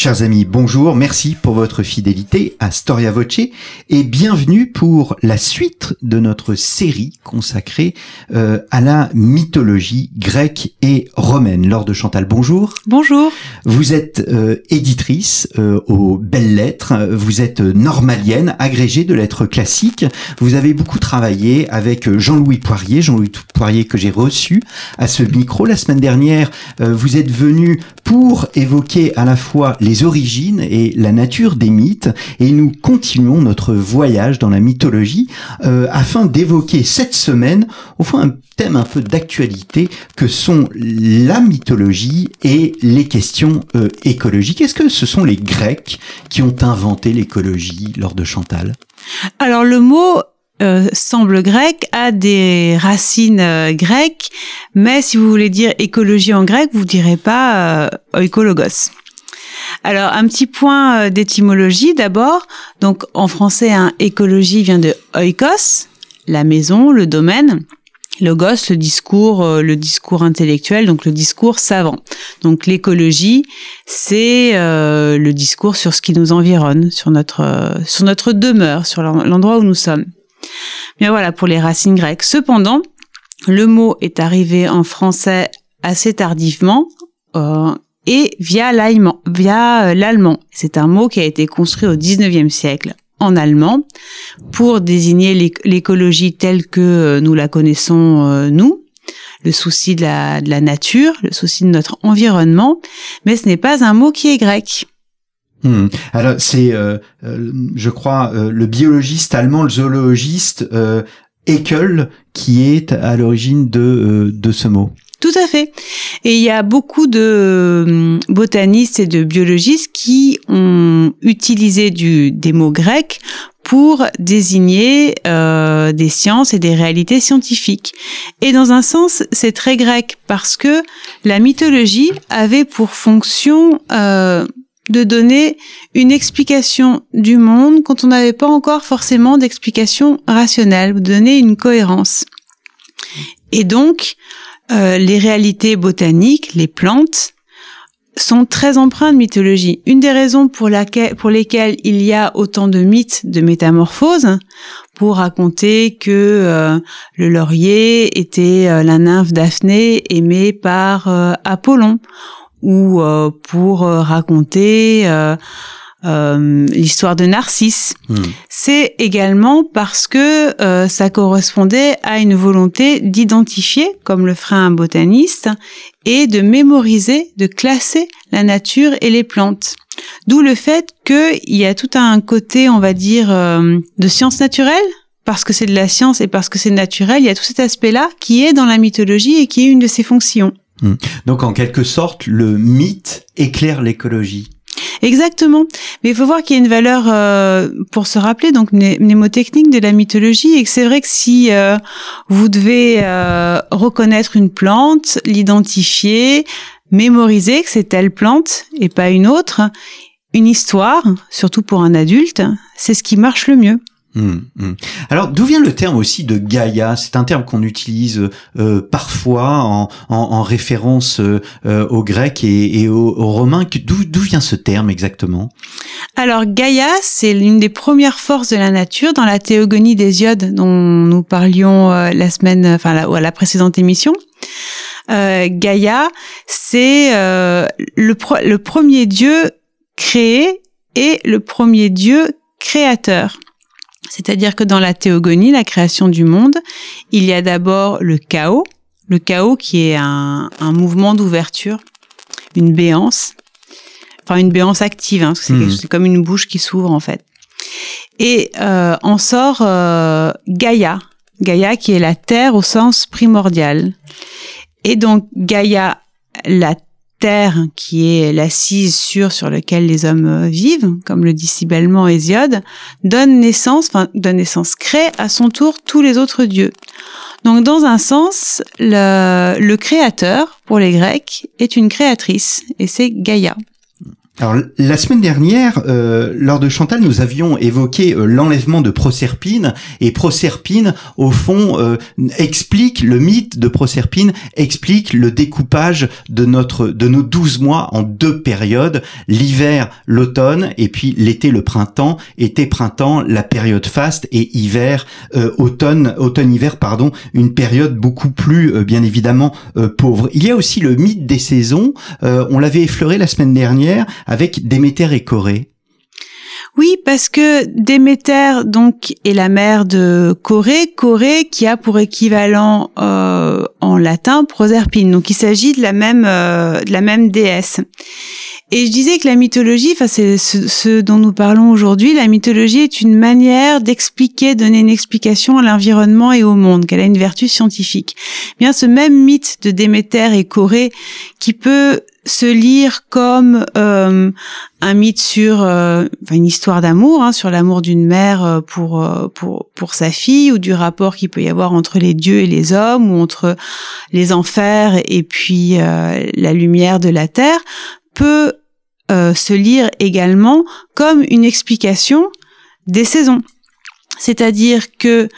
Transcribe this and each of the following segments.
Chers amis, bonjour, merci pour votre fidélité à Storia Voce et bienvenue pour la suite de notre série consacrée euh, à la mythologie grecque et romaine. Laure de Chantal, bonjour. Bonjour. Vous êtes euh, éditrice euh, aux belles lettres, vous êtes normalienne, agrégée de lettres classiques, vous avez beaucoup travaillé avec Jean-Louis Poirier, Jean-Louis Poirier que j'ai reçu à ce micro la semaine dernière. vous êtes venu pour évoquer à la fois les origines et la nature des mythes et nous continuons notre voyage dans la mythologie euh, afin d'évoquer cette semaine au fond un thème un peu d'actualité que sont la mythologie et les questions euh, écologiques. Est-ce que ce sont les Grecs qui ont inventé l'écologie lors de Chantal? Alors le mot euh, semble grec, a des racines grecques, mais si vous voulez dire écologie en grec, vous direz pas euh, oikologos. Alors, un petit point euh, d'étymologie d'abord. Donc, en français, écologie vient de oikos, la maison, le domaine. Logos, le discours, euh, le discours intellectuel, donc le discours savant. Donc l'écologie, c'est euh, le discours sur ce qui nous environne, sur notre sur notre demeure, sur l'endroit où nous sommes. Bien voilà pour les racines grecques. Cependant, le mot est arrivé en français assez tardivement et via l'allemand. Via euh, l'allemand. C'est un mot qui a été construit au 19e siècle en allemand pour désigner l'écologie telle que euh, nous la connaissons euh, nous, le souci de la, de la nature, le souci de notre environnement, mais ce n'est pas un mot qui est grec. Hmm. Alors c'est, je crois, le biologiste allemand, le zoologiste euh, qui est à l'origine de, de ce mot. Tout à fait. Et il y a beaucoup de hum, botanistes et de biologistes qui ont utilisé du, des mots grecs pour désigner euh, des sciences et des réalités scientifiques. Et dans un sens, c'est très grec parce que la mythologie avait pour fonction euh, de donner une explication du monde quand on n'avait pas encore forcément d'explication rationnelle, de donner une cohérence. Et donc, euh, les réalités botaniques, les plantes, sont très empreintes de mythologie. Une des raisons pour, lesquelles il y a autant de mythes de métamorphose, pour raconter que euh, le laurier était euh, la nymphe Daphné aimée par Apollon, ou pour raconter euh, l'histoire de Narcisse. Hmm. C'est également parce que euh, ça correspondait à une volonté d'identifier, comme le ferait un botaniste, et de mémoriser, de classer la nature et les plantes. D'où le fait qu'il y a tout un côté, on va dire, euh, de science naturelle, parce que c'est de la science et parce que c'est naturel, il y a tout cet aspect-là qui est dans la mythologie et qui est une de ses fonctions. Hmm. Donc en quelque sorte, le mythe éclaire l'écologie. Exactement. Mais il faut voir qu'il y a une valeur euh, pour se rappeler donc mnémotechnique de la mythologie et que c'est vrai que si euh, vous devez euh, reconnaître une plante, l'identifier, mémoriser que c'est telle plante et pas une autre, une histoire, surtout pour un adulte, c'est ce qui marche le mieux. Hum, hum. Alors d'où vient le terme aussi de Gaïa? C'est un terme qu'on utilise euh, parfois en, en, référence euh, aux Grecs et, aux, Romains. D'où vient ce terme exactement? Alors Gaïa, c'est l'une des premières forces de la nature dans la théogonie d'Hésiode dont nous parlions euh, la semaine, enfin la, à la précédente émission. Gaïa, c'est le, le premier dieu créé et le premier dieu créateur. C'est-à-dire que dans la théogonie, la création du monde, il y a d'abord le chaos, le chaos qui est un, mouvement d'ouverture, une béance, enfin une béance active, hein, hmm. c'est comme une bouche qui s'ouvre en fait. Et euh, en sort euh, Gaïa, Gaïa qui est la terre au sens primordial. Et donc Gaïa, la terre qui est l'assise sûre sur laquelle les hommes euh, vivent, comme le dit si bellement Hésiode, donne naissance, enfin donne naissance, crée à son tour tous les autres dieux. Donc dans un sens, le créateur, pour les Grecs, est une créatrice, et c'est Gaïa. Alors la semaine dernière, euh, lors de Chantal, nous avions évoqué euh, l'enlèvement de Proserpine et Proserpine, au fond, euh, explique le mythe de Proserpine, explique le découpage de notre de nos douze mois en deux périodes l'hiver, l'automne et puis l'été, le printemps, été, printemps, la période faste et hiver, automne, automne-hiver, pardon, une période beaucoup plus bien évidemment pauvre. Il y a aussi le mythe des saisons. on l'avait effleuré la semaine dernière avec Déméter et Corée. Oui, parce que Déméter donc est la mère de Corée, Corée qui a pour équivalent euh, en latin Proserpine. Donc il s'agit de la même euh, de la même déesse. Et je disais que la mythologie, enfin c'est ce, dont nous parlons aujourd'hui, la mythologie est une manière d'expliquer, donner une explication à l'environnement et au monde, qu'elle a une vertu scientifique. Bien ce même mythe de Déméter et Corée qui peut se lire comme euh, un mythe sur euh, une histoire d'amour, hein, sur l'amour d'une mère euh, pour pour pour sa fille, ou du rapport qu'il peut y avoir entre les dieux et les hommes, ou entre les enfers et puis la lumière de la terre, peut se lire également comme une explication des saisons. C'est-à-dire que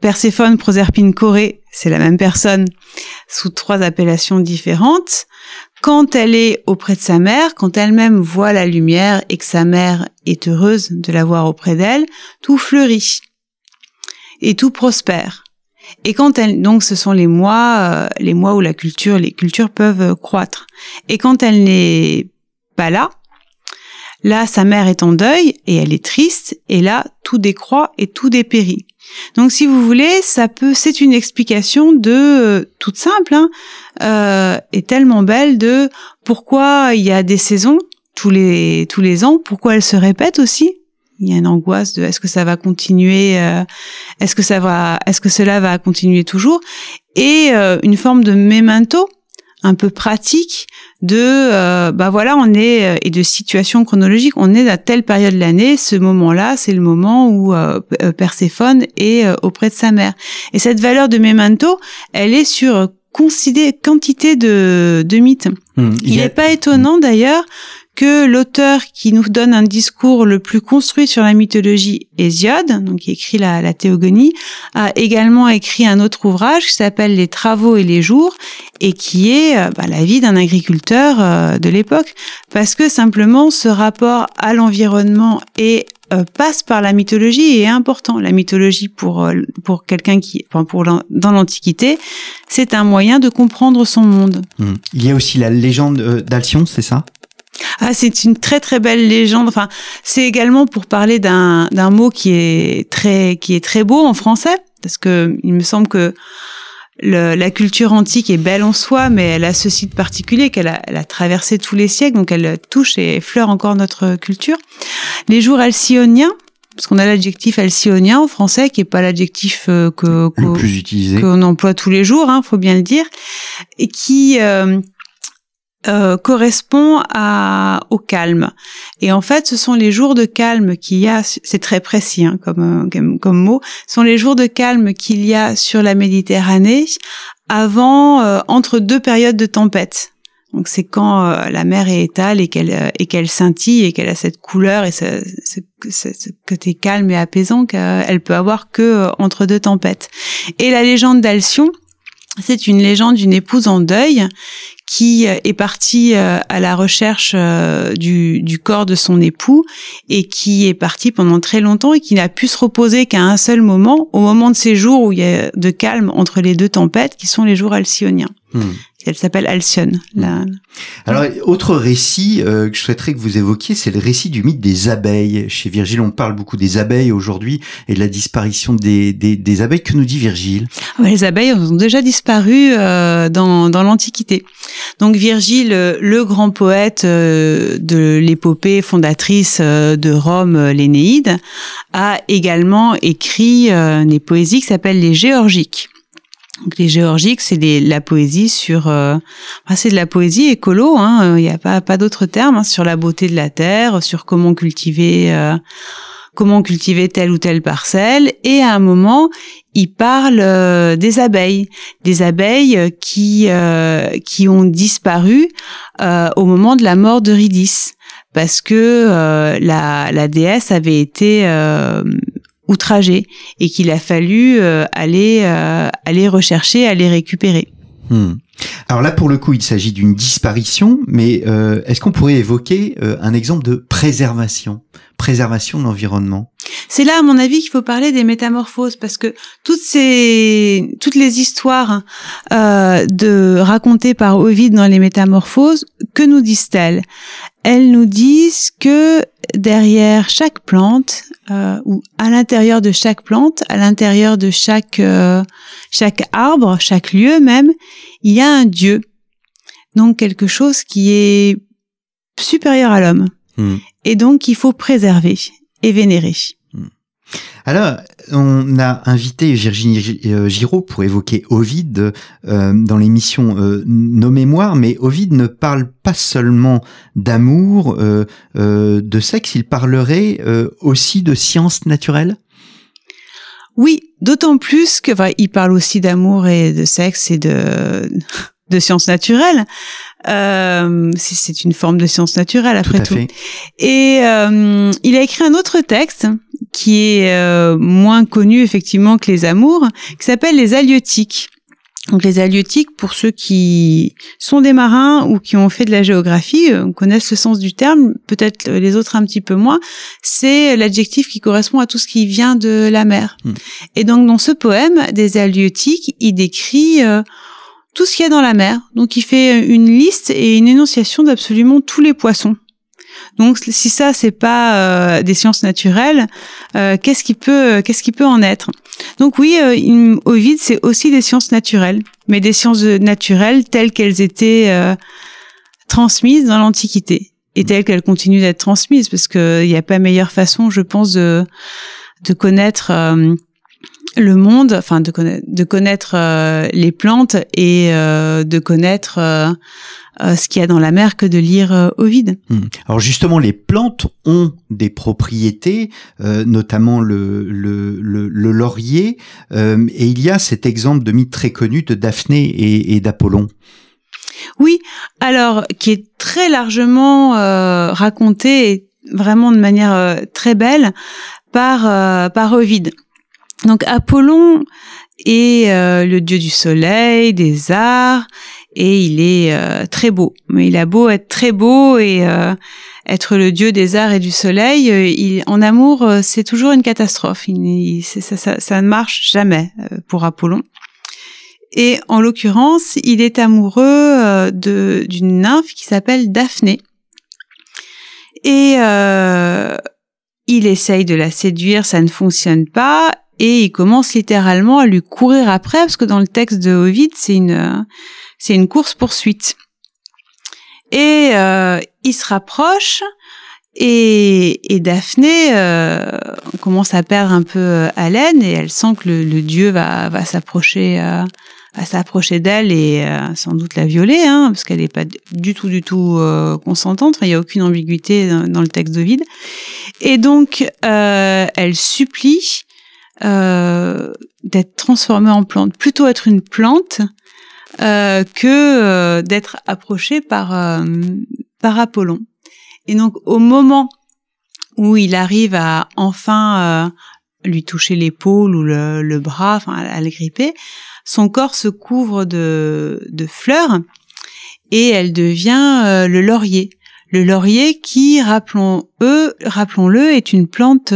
Perséphone, Proserpine, Corée, c'est la même personne sous trois appellations différentes quand elle est auprès de sa mère, quand elle-même voit la lumière et que sa mère est heureuse de la voir auprès d'elle, tout fleurit et tout prospère. Et quand elle, donc, ce sont les mois, euh, les mois où la culture, les cultures peuvent croître. Et quand elle n'est pas là, là, sa mère est en deuil et elle est triste, et là, tout décroît et tout dépérit. Donc, si vous voulez, ça peut, c'est une explication de euh, toute simple, hein, euh, est tellement belle de pourquoi il y a des saisons tous les tous les ans, pourquoi elles se répètent aussi. Il y a une angoisse de est-ce que ça va continuer, euh, est-ce que ça va, est-ce que cela va continuer toujours, et euh, une forme de memento un peu pratique de euh, bah voilà on est euh, et de situation chronologique on est à telle période de l'année ce moment-là c'est le moment où euh, Perséphone est auprès de sa mère et cette valeur de memento elle est sur quantité de, de mythes. Hmm. il n'est pas étonnant d'ailleurs que l'auteur qui nous donne un discours le plus construit sur la mythologie, Hésiode, donc qui écrit la, la Théogonie, a également écrit un autre ouvrage qui s'appelle Les Travaux et les Jours et qui est euh, bah, la vie d'un agriculteur euh, de l'époque, parce que simplement ce rapport à l'environnement et euh, passe par la mythologie et est important. La mythologie pour euh, pour quelqu'un qui, enfin pour dans l'Antiquité, c'est un moyen de comprendre son monde. Hmm. Il y a aussi la légende euh, d'Alcyone, c'est ça? Ah, c'est une très très belle légende. Enfin, c'est également pour parler d'un d'un mot qui est très qui est très beau en français, parce que il me semble que la culture antique est belle en soi, mais elle a ce site particulier qu'elle a, elle a, traversé tous les siècles, donc elle touche et effleure encore notre culture. Les jours alcyoniens, parce qu'on a l'adjectif alcyonien en français, qui est pas l'adjectif euh, que, le plus utilisé, qu'on emploie tous les jours, hein, faut bien le dire, et qui euh, euh, correspond à, au calme. Et en fait, ce sont les jours de calme qu'il y a, c'est très précis hein, comme, comme, comme, mot, ce sont les jours de calme qu'il y a sur la Méditerranée avant, euh, entre deux périodes de tempête. Donc c'est quand euh, la mer est étale et qu'elle et qu'elle scintille et qu'elle a cette couleur et ce, ce, ce, côté calme et apaisant qu'elle peut avoir que entre deux tempêtes. Et la légende d'Alcyon, c'est une légende d'une épouse en deuil qui euh, est partie euh, à la recherche euh, du, corps de son époux et qui est partie pendant très longtemps et qui n'a pu se reposer qu'à un seul moment, au moment de ces jours où il y a de calme entre les deux tempêtes, qui sont les jours alcyoniens. Hmm. Elle s'appelle Alcyone. La... Alors, autre récit euh, que je souhaiterais que vous évoquiez, c'est le récit du mythe des abeilles. Chez Virgile, on parle beaucoup des abeilles aujourd'hui et de la disparition des, des, des abeilles. Que nous dit Virgile? Ah Les abeilles ont déjà disparu euh, dans, dans l'Antiquité. Donc Virgile, le grand poète euh, de l'épopée fondatrice euh, de Rome, l'Énéide, a également écrit des poésies qui s'appellent les Géorgiques. Donc les géorgiques, c'est la poésie sur, euh, c'est de la poésie écolo. Hein, il n'y a pas pas d'autre terme hein, sur la beauté de la terre, sur comment cultiver, euh, comment cultiver telle ou telle parcelle. Et à un moment, il parle euh, des abeilles, des abeilles qui euh, qui ont disparu au moment de la mort de Ridis, parce que la, la déesse avait été outragée et qu'il a fallu aller aller rechercher, aller récupérer. Hmm. Alors là, pour le coup, il s'agit d'une disparition, mais euh, est-ce qu'on pourrait évoquer euh, un exemple de préservation, préservation de l'environnement? C'est là, à mon avis, qu'il faut parler des métamorphoses, parce que toutes ces, toutes les histoires euh, de racontées par Ovid dans les métamorphoses, que nous disent-elles? Elles nous disent que derrière chaque plante, ou à l'intérieur de chaque plante, à l'intérieur de chaque chaque arbre, chaque lieu même, il y a un Dieu, donc quelque chose qui est supérieur à l'homme, hmm. et donc il faut préserver et vénérer. Alors, on a invité Virginie euh, Giraud pour évoquer Ovide euh, dans l'émission euh, Nos Mémoires, mais Ovide ne parle pas seulement d'amour, de sexe, il parlerait aussi de sciences naturelles? Oui, d'autant plus que il parle aussi d'amour et de sexe et de sciences naturelles. Euh, c'est une forme de science naturelle après tout. Et euh, il a écrit un autre texte qui est euh, moins connu effectivement que les amours, qui s'appelle les halieutiques. Donc les halieutiques, pour ceux qui sont des marins ou qui ont fait de la géographie, euh, connaissent le sens du terme, peut-être les autres un petit peu moins, c'est l'adjectif qui correspond à tout ce qui vient de la mer. Hmm. Et donc dans ce poème des halieutiques, il décrit euh, tout ce qu'il y a dans la mer. Donc il fait une liste et une énonciation d'absolument tous les poissons. Donc si ça c'est pas euh, des sciences naturelles, euh, qu'est-ce qui peut qu'est-ce qui peut en être? Donc oui, euh, Ovid c'est aussi des sciences naturelles, mais des sciences naturelles telles qu'elles étaient euh, transmises dans l'Antiquité et telles qu'elles continuent d'être transmises parce qu'il n'y a pas meilleure façon, je pense, de de connaître le monde, enfin de connaître, de connaître les plantes et de connaître euh, ce qu'il y a dans la mer que de lire euh, Ovide. Hmm. Alors justement, les plantes ont des propriétés, euh, notamment le, le, le, laurier, et il y a cet exemple de mythe très connu de Daphné et, et d'Apollon. Oui, alors qui est très largement raconté et vraiment de manière très belle par par Ovide. Donc Apollon est le dieu du soleil, des arts et il est euh, très beau. Mais il a beau être très beau et euh, être le dieu des arts et du soleil, euh, il, en amour, c'est toujours une catastrophe. Il, ça, ça, ne marche jamais pour Apollon. Et en l'occurrence, il est amoureux d'une nymphe qui s'appelle Daphné. Et il essaye de la séduire, ça ne fonctionne pas, et il commence littéralement à lui courir après, parce que dans le texte de Ovid, c'est une c'est une course poursuite. Et euh, il se rapproche et, et Daphné euh, commence à perdre un peu euh, haleine et elle sent que le, dieu va, va s'approcher euh, va s'approcher d'elle et euh, sans doute la violer, hein, parce qu'elle n'est pas du tout du tout euh, consentante. il n'y a aucune ambiguïté dans, le texte de Vide. Et donc elle supplie d'être transformée en plante, plutôt être une plante euh, que euh, d'être approché par euh, par Apollon. Et donc au moment où il arrive à enfin lui toucher l'épaule ou le, le bras, enfin à, le gripper, son corps se couvre de, de fleurs et elle devient le laurier. Le laurier qui, rappelons rappelons-le, est une plante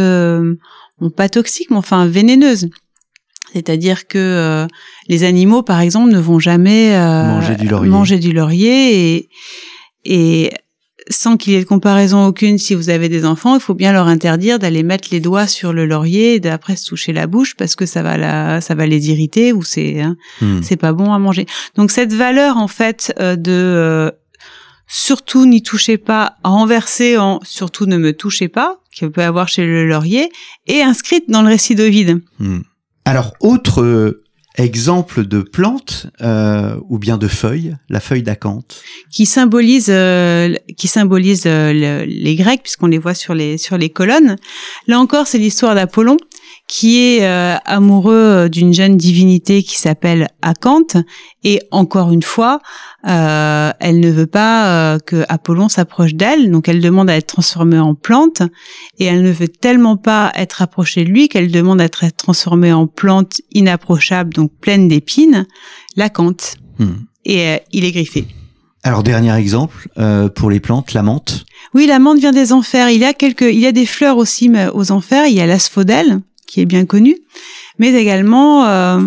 pas toxique, mais enfin vénéneuse. C'est-à-dire que euh, les animaux, par exemple, ne vont jamais euh, manger du laurier, manger du laurier et, et sans qu'il y ait de comparaison aucune, si vous avez des enfants, il faut bien leur interdire d'aller mettre les doigts sur le laurier et d'après se toucher la bouche parce que ça va la, ça va les irriter ou c'est, hein, hmm. c'est pas bon à manger. Donc cette valeur en fait euh, de surtout n'y touchez pas, renversée en surtout ne me touchez pas, qu'il peut avoir chez le laurier, est inscrite dans le récit d'Ovide. Hmm. Alors, autre euh, exemple de plante euh, ou bien de feuille, la feuille d'acanthe. qui symbolise euh, qui symbolise euh, le- les Grecs puisqu'on les voit sur les sur les colonnes. Là encore, c'est l'histoire d'Apollon qui est euh, amoureux d'une jeune divinité qui s'appelle Acanthe et encore une fois, euh, elle ne veut pas euh, que Apollon s'approche d'elle, donc elle demande à être transformée en plante et elle ne veut tellement pas être approchée de lui qu'elle demande à être transformée en plante inapprochable, donc pleine d'épines, l'acanthe. Hmm. Et euh, il est griffé. Alors dernier exemple euh, pour les plantes, la menthe. Oui, la menthe vient des enfers. Il y a quelques, il y a des fleurs aussi mais aux enfers. Il y a l'asphodèle qui est bien connu, mais également euh,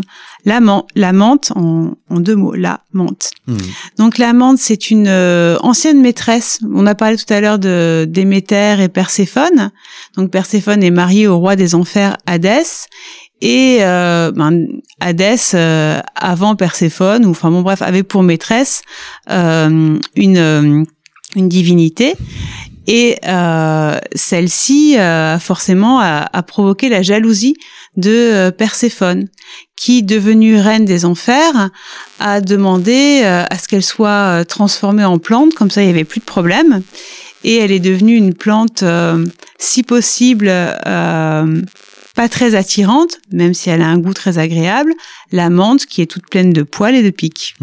la, la menthe en, en deux mots, la menthe. Hmm. Donc la menthe, c'est une euh, ancienne maîtresse. On a parlé tout à l'heure de Déméter et Perséphone. Donc Perséphone est mariée au roi des enfers Hadès. Et euh, ben, Hadès, euh, avant Perséphone, ou enfin bon bref, avait pour maîtresse euh, une euh, une divinité. Et euh, celle-ci, euh, forcément, a, a provoqué la jalousie de euh, Perséphone, qui, devenue reine des enfers, a demandé euh, à ce qu'elle soit euh, transformée en plante, comme ça il y avait plus de problème. Et elle est devenue une plante, si possible, pas très attirante, même si elle a un goût très agréable, la menthe qui est toute pleine de poils et de pics.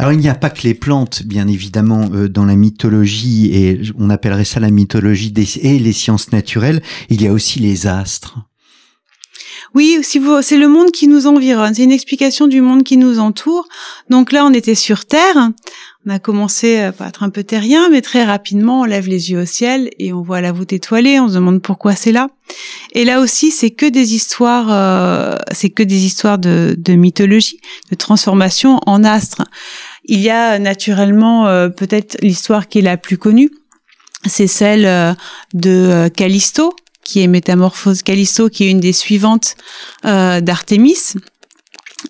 Alors il n'y a pas que les plantes, bien évidemment, euh, dans la mythologie, et on appellerait ça la mythologie des, et les sciences naturelles, il y a aussi les astres. Oui, si c'est le monde qui nous environne. C'est une explication du monde qui nous entoure. Donc là, on était sur Terre. On a commencé par être un peu terrien, mais très rapidement, on lève les yeux au ciel et on voit la voûte étoilée. On se demande pourquoi c'est là. Et là aussi, c'est que des histoires, euh, c'est que des histoires de, de mythologie, de transformation en astres. Il y a naturellement euh, peut-être l'histoire qui est la plus connue, c'est celle euh, de euh, Callisto, qui est Métamorphose Callisto, qui est une des suivantes euh, d'Artémis.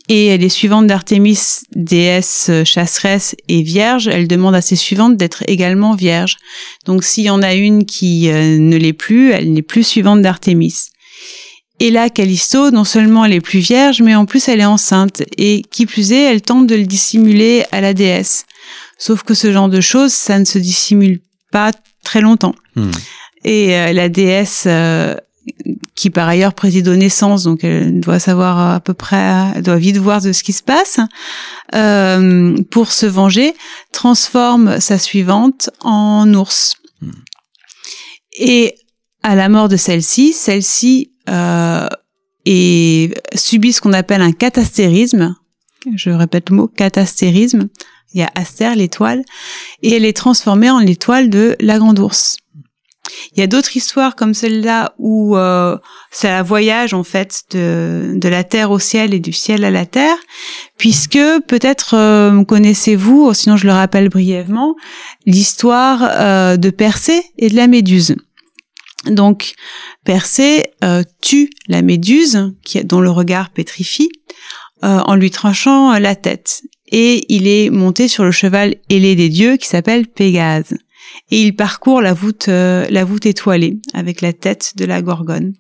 Et les suivantes d'Artémis, déesse chasseresse et vierge, elle demande à ses suivantes d'être également vierges. Donc s'il y en a une qui ne l'est plus, elle n'est plus suivante d'Artémis. Et là, Callisto, non seulement elle est plus vierge, mais en plus elle est enceinte. Et qui plus est, elle tente de le dissimuler à la déesse. Sauf que ce genre de choses, ça ne se dissimule pas très longtemps. Hmm. Et euh, la déesse, euh, qui par ailleurs préside aux naissances, donc elle doit savoir à peu près, elle doit vite voir de ce qui se passe, euh, pour se venger, transforme sa suivante en ours. Hmm. Et à la mort de celle-ci, celle-ci euh, est, subit ce qu'on appelle un catastérisme. Je répète le mot catastérisme. Il y a Astère, l'étoile, et elle est transformée en l'étoile de la grande ours. Il y a d'autres histoires comme celle-là où euh, c'est un voyage en fait de, de la terre au ciel et du ciel à la terre, puisque peut-être euh, connaissez-vous, sinon je le rappelle brièvement, l'histoire euh, de Persée et de la Méduse. Donc Persée euh, tue la Méduse, dont le regard pétrifie, euh, en lui tranchant la tête. Et il est monté sur le cheval ailé des dieux qui s'appelle Pégase. Et il parcourt la voûte euh, la voûte étoilée avec la tête de la gorgone.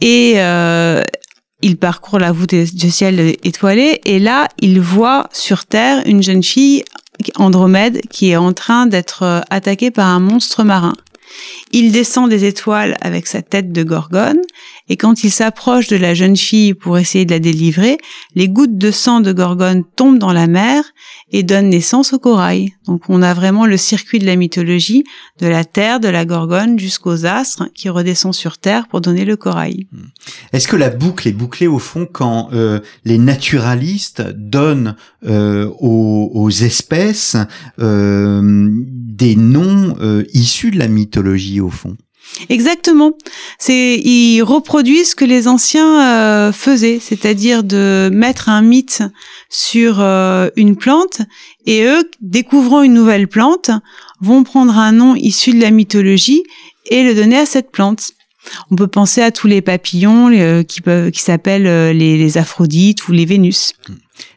Et euh, il parcourt la voûte du ciel étoilé. Et là il voit sur terre une jeune fille Andromède qui est en train d'être euh, attaquée par un monstre marin il descend des étoiles avec sa tête de gorgone et quand il s'approche de la jeune fille pour essayer de la délivrer, les gouttes de sang de gorgone tombent dans la mer et donnent naissance au corail. Donc on a vraiment le circuit de la mythologie, de la terre, de la gorgone jusqu'aux astres qui redescend sur terre pour donner le corail. Est-ce que la boucle est bouclée au fond quand euh, les naturalistes donnent euh, aux, espèces euh, des noms issus de la mythologie? Au fond Exactement. C'est ils reproduisent ce que les anciens euh, faisaient, c'est-à-dire de mettre un mythe sur euh, une plante et eux, découvrant une nouvelle plante, vont prendre un nom issu de la mythologie et le donner à cette plante. On peut penser à tous les papillons euh, qui peuvent qui s'appellent les, les Aphrodites ou les Vénus.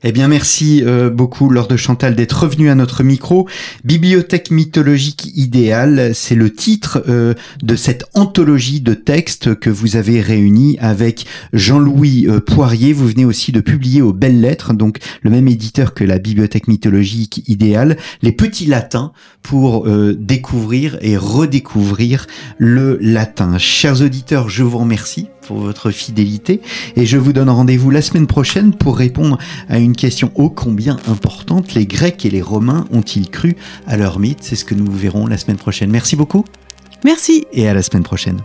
Eh bien, merci euh, beaucoup, Laure de Chantal, d'être revenu à notre micro. Bibliothèque mythologique idéale, c'est le titre euh, de cette anthologie de textes que vous avez réuni avec Jean-Louis euh, Poirier. Vous venez aussi de publier aux Belles Lettres, donc le même éditeur que la Bibliothèque mythologique idéale, les petits latins pour découvrir et redécouvrir le latin. Chers auditeurs, je vous remercie pour votre fidélité et je vous donne rendez-vous la semaine prochaine pour répondre à une question ô combien importante. Les Grecs et les Romains ont-ils cru à leur mythe? C'est ce que nous verrons la semaine prochaine. Merci beaucoup. Merci. Et à la semaine prochaine.